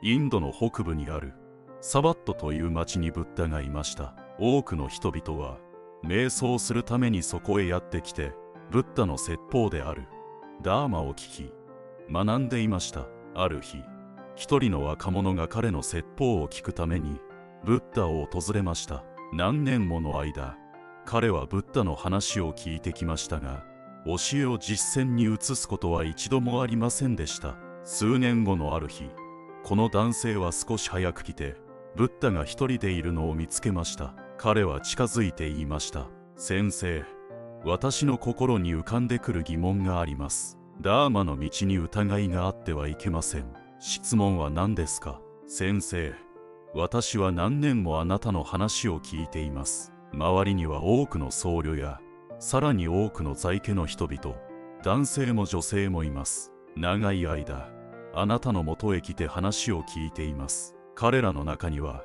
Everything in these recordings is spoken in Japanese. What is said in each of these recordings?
インドの北部にあるサバットという町にブッダがいました。多くの人々は瞑想するためにそこへやってきてブッダの説法である。ダーマを聞き学んでいました。ある日一人の若者が彼の説法を聞くためにブッダを訪れました。何年もの間彼はブッダの話を聞いてきましたが教えを実践に移すことは一度もありませんでした。数年後のある日この男性は少し早く来てブッダが一人でいるのを見つけました。彼は近づいて言いました。先生私の心に浮かんでくる疑問があります。ダーマの道に疑いがあってはいけません。質問は何ですか？先生私は何年もあなたの話を聞いています。周りには多くの僧侶やさらに多くの在家の人々。男性も女性もいます。長い間あなたのもとへ来て話を聞いています。彼らの中には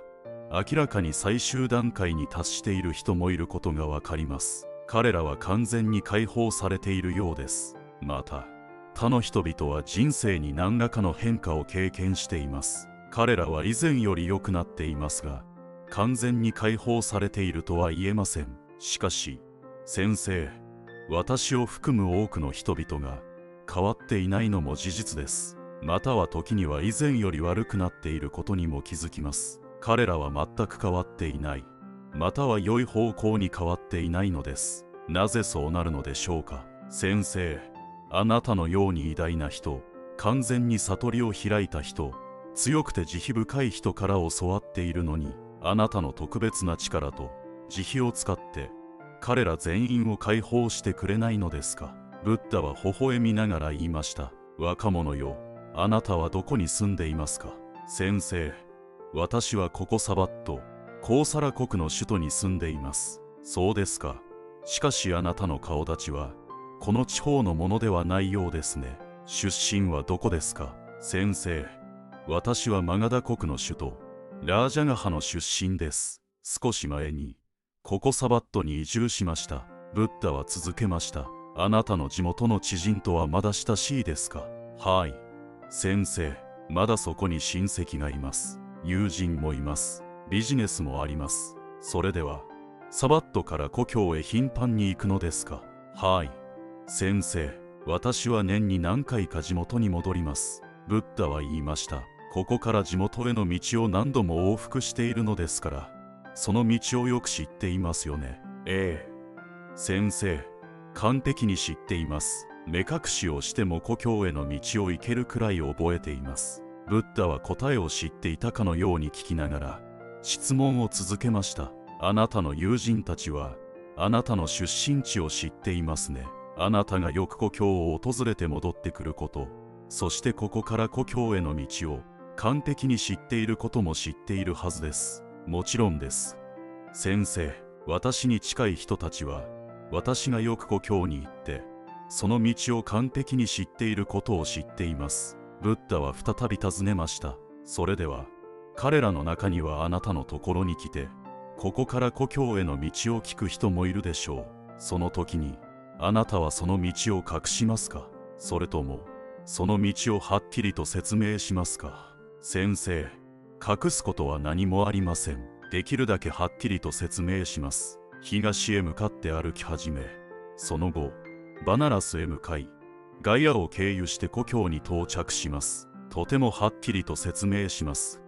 明らかに最終段階に達している人もいることがわかります。彼らは完全に解放されているようです。また他の人々は人生に何らかの変化を経験しています。彼らは以前より良くなっていますが完全に解放されているとは言えません。しかし先生私を含む多くの人々が変わっていないのも事実です。または時には以前より悪くなっていることにも気づきます。彼らは全く変わっていない。または良い方向に変わっていないのです。なぜそうなるのでしょうか。先生あなたのように偉大な人。完全に悟りを開いた人。強くて慈悲深い人から教わっているのに。あなたの特別な力と。慈悲を使って。彼ら全員を解放してくれないのですか。ブッダは微笑みながら言いました。若者よ。あなたはどこに住んでいますか？先生私はここサバットコーサラ国の首都に住んでいます。そうですか。しかしあなたの顔立ちはこの地方のものではないようですね。出身はどこですか？先生私はマガダ国の首都ラージャガハの出身です。少し前にここサバットに移住しました。ブッダは続けました。あなたの地元の知人とはまだ親しいですか？はい。先生まだそこに親戚がいます。友人もいます。ビジネスもあります。それではサバットから故郷へ頻繁に行くのですか？はい。先生私は年に何回か地元に戻ります。ブッダは言いました。ここから地元への道を何度も往復しているのですから。その道をよく知っていますよね。ええ。先生完璧に知っています。目隠しをしても故郷への道を行けるくらい覚えています。ブッダは答えを知っていたかのように聞きながら質問を続けました。あなたの友人たちはあなたの出身地を知っていますね。あなたがよく故郷を訪れて戻ってくること。そしてここから故郷への道を完璧に知っていることも知っているはずです。もちろんです。先生私に近い人たちは私がよく故郷に行ってその道を完璧に知っていることを知っています。ブッダは再び尋ねました。それでは彼らの中にはあなたのところに来てここから故郷への道を聞く人もいるでしょう。その時にあなたはその道を隠しますか？それともその道をはっきりと説明しますか？先生隠すことは何もありません。できるだけはっきりと説明します。東へ向かって歩き始めその後バナラスへ向かいガイアを経由して故郷に到着します。とてもはっきりと説明します。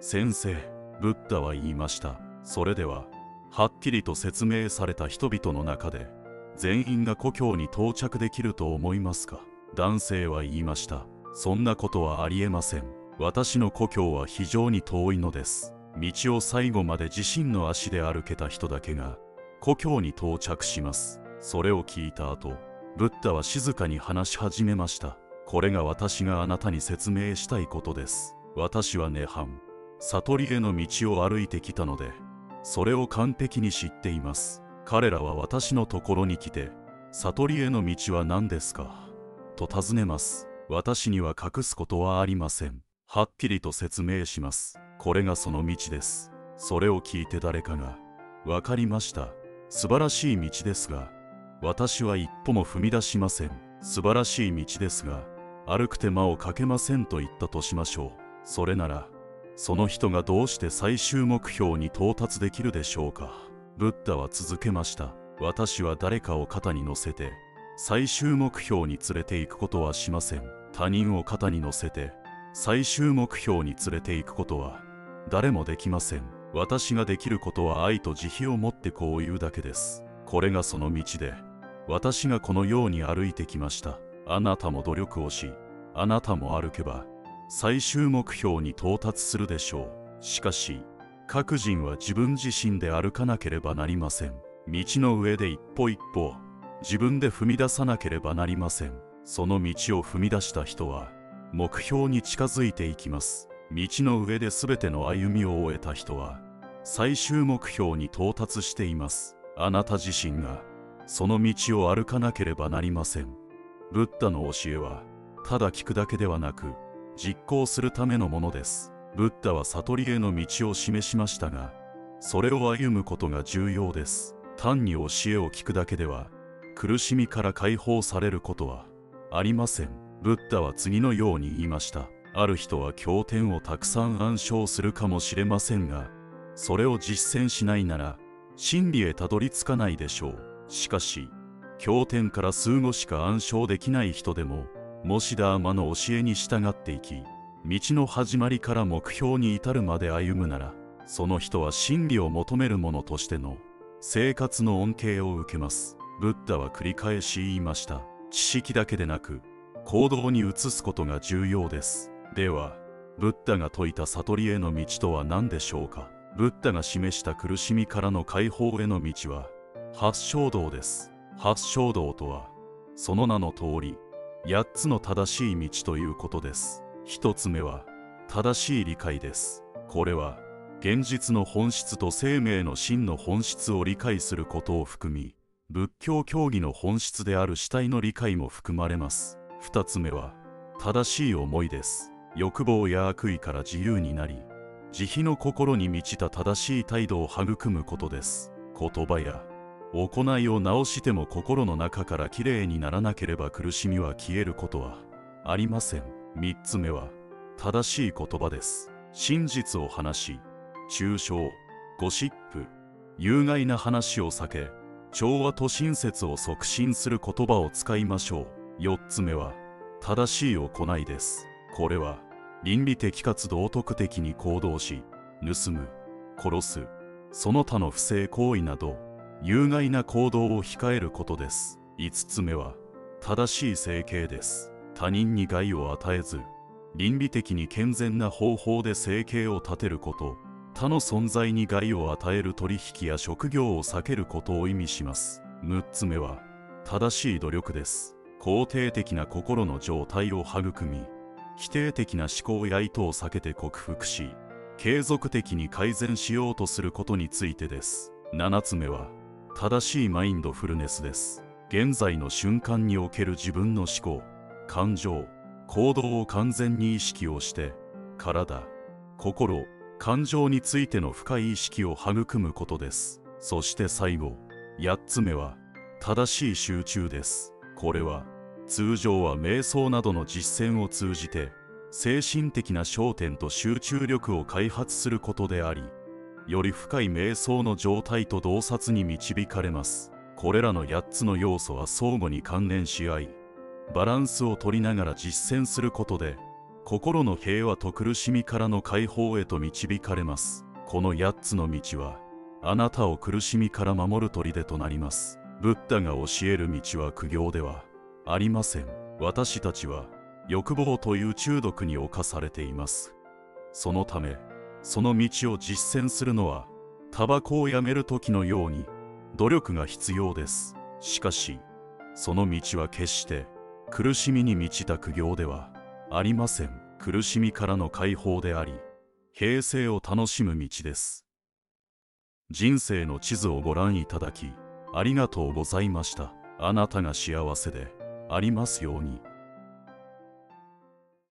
先生ブッダは言いました。それでははっきりと説明された人々の中で全員が故郷に到着できると思いますか？男性は言いました。そんなことはありえません。私の故郷は非常に遠いのです。道を最後まで自身の足で歩けた人だけが故郷に到着します。それを聞いた後ブッダは静かに話し始めました。これが私があなたに説明したいことです。私は涅槃悟りへの道を歩いてきたのでそれを完璧に知っています。彼らは私のところに来て悟りへの道は何ですか？と尋ねます。私には隠すことはありません。はっきりと説明します。これがその道です。それを聞いて誰かが分かりました。素晴らしい道ですが私は一歩も踏み出しません。素晴らしい道ですが歩く手間をかけませんと言ったとしましょう。それならその人がどうして最終目標に到達できるでしょうか。ブッダは続けました。私は誰かを肩に乗せて最終目標に連れて行くことはしません。他人を肩に乗せて最終目標に連れて行くことは誰もできません。私ができることは愛と慈悲を持ってこう言うだけです。これがその道で私がこのように歩いてきました。あなたも努力をしあなたも歩けば最終目標に到達するでしょう。しかし各人は自分自身で歩かなければなりません。道の上で一歩一歩自分で踏み出さなければなりません。その道を踏み出した人は目標に近づいていきます。道の上で全ての歩みを終えた人は最終目標に到達しています。あなた自身がその道を歩かなければなりません。ブッダの教えはただ聞くだけではなく実行するためのものです。ブッダは悟りへの道を示しましたがそれを歩むことが重要です。単に教えを聞くだけでは苦しみから解放されることはありません。ブッダは次のように言いました。ある人は経典をたくさん暗唱するかもしれませんがそれを実践しないなら真理へたどり着かないでしょう。しかし経典から数語しか暗唱できない人でもモシダーマの教えに従っていき道の始まりから目標に至るまで歩むならその人は真理を求める者としての生活の恩恵を受けます。ブッダは繰り返し言いました。知識だけでなく行動に移すことが重要です。ではブッダが説いた悟りへの道とは何でしょうか？ブッダが示した苦しみからの解放への道は八正道です。八正道とはその名の通り8つの正しい道ということです。1つ目は正しい理解です。これは現実の本質と生命の真の本質を理解することを含み仏教教義の本質である主体の理解も含まれます。2つ目は正しい思いです。欲望や悪意から自由になり慈悲の心に満ちた正しい態度を育むことです。言葉や行いを直しても心の中からきれいにならなければ苦しみは消えることはありません。3つ目は正しい言葉です。真実を話し抽象ゴシップ。有害な話を避け調和と親切を促進する言葉を使いましょう。4つ目は正しい行いです。これは倫理的かつ道徳的に行動し盗む殺す。その他の不正行為など有害な行動を控えることです。5つ目は正しい整形です。他人に害を与えず倫理的に健全な方法で生計を立てること。他の存在に害を与える取引や職業を避けることを意味します。6つ目は正しい努力です。肯定的な心の状態を育み否定的な思考や意図を避けて克服し継続的に改善しようとすることについてです。7つ目は正しいマインドフルネスです。現在の瞬間における自分の思考感情行動を完全に意識をして体心感情についての深い意識を育むことです。そして最後8つ目は正しい集中です。これは通常は瞑想などの実践を通じて精神的な焦点と集中力を開発することでありより深い瞑想の状態と洞察に導かれます。これらの8つの要素は相互に関連し合いバランスを取りながら実践することで心の平和と苦しみからの解放へと導かれます。この8つの道はあなたを苦しみから守る砦となります。ブッダが教える道は苦行ではありません。私たちは欲望という中毒に侵されています。そのためその道を実践するのはタバコをやめる時のように努力が必要です。しかしその道は決して苦しみに満ちた苦行ではありません。苦しみからの解放であり平静を楽しむ道です。人生の地図をご覧いただきありがとうございました。あなたが幸せでありますように。